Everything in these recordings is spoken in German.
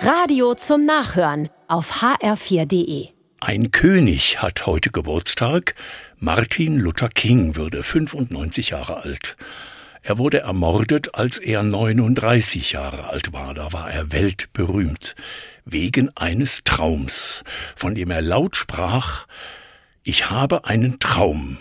Radio zum Nachhören auf hr4.de. Ein König hat heute Geburtstag. Martin Luther King würde 95 Jahre alt. Er wurde ermordet, als er 39 Jahre alt war. Da war er weltberühmt. Wegen eines Traums, von dem er laut sprach, ich habe einen Traum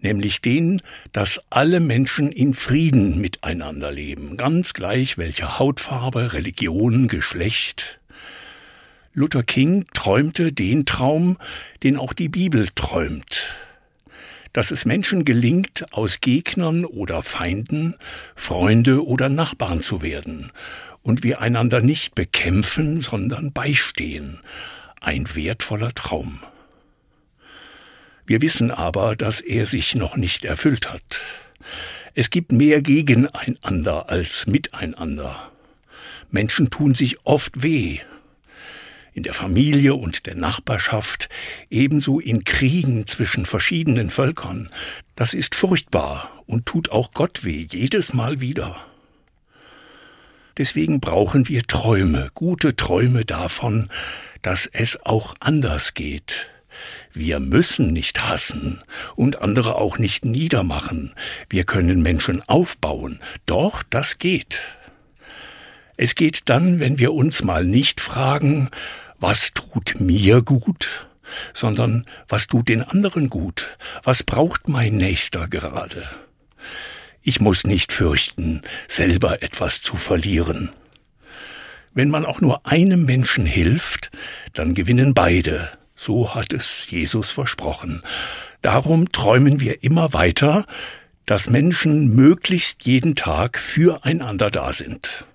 nämlich den, dass alle Menschen in Frieden miteinander leben, ganz gleich welcher Hautfarbe, Religion, Geschlecht. Luther King träumte den Traum, den auch die Bibel träumt, dass es Menschen gelingt, aus Gegnern oder Feinden Freunde oder Nachbarn zu werden und wir einander nicht bekämpfen, sondern beistehen. Ein wertvoller Traum. Wir wissen aber, dass er sich noch nicht erfüllt hat. Es gibt mehr gegeneinander als miteinander. Menschen tun sich oft weh. In der Familie und der Nachbarschaft, ebenso in Kriegen zwischen verschiedenen Völkern. Das ist furchtbar und tut auch Gott weh, jedes Mal wieder. Deswegen brauchen wir Träume, gute Träume davon, dass es auch anders geht, wir müssen nicht hassen und andere auch nicht niedermachen. Wir können Menschen aufbauen. Doch, das geht. Es geht dann, wenn wir uns mal nicht fragen, was tut mir gut, sondern was tut den anderen gut, was braucht mein Nächster gerade. Ich muss nicht fürchten, selber etwas zu verlieren. Wenn man auch nur einem Menschen hilft, dann gewinnen beide. So hat es Jesus versprochen. Darum träumen wir immer weiter, dass Menschen möglichst jeden Tag füreinander da sind.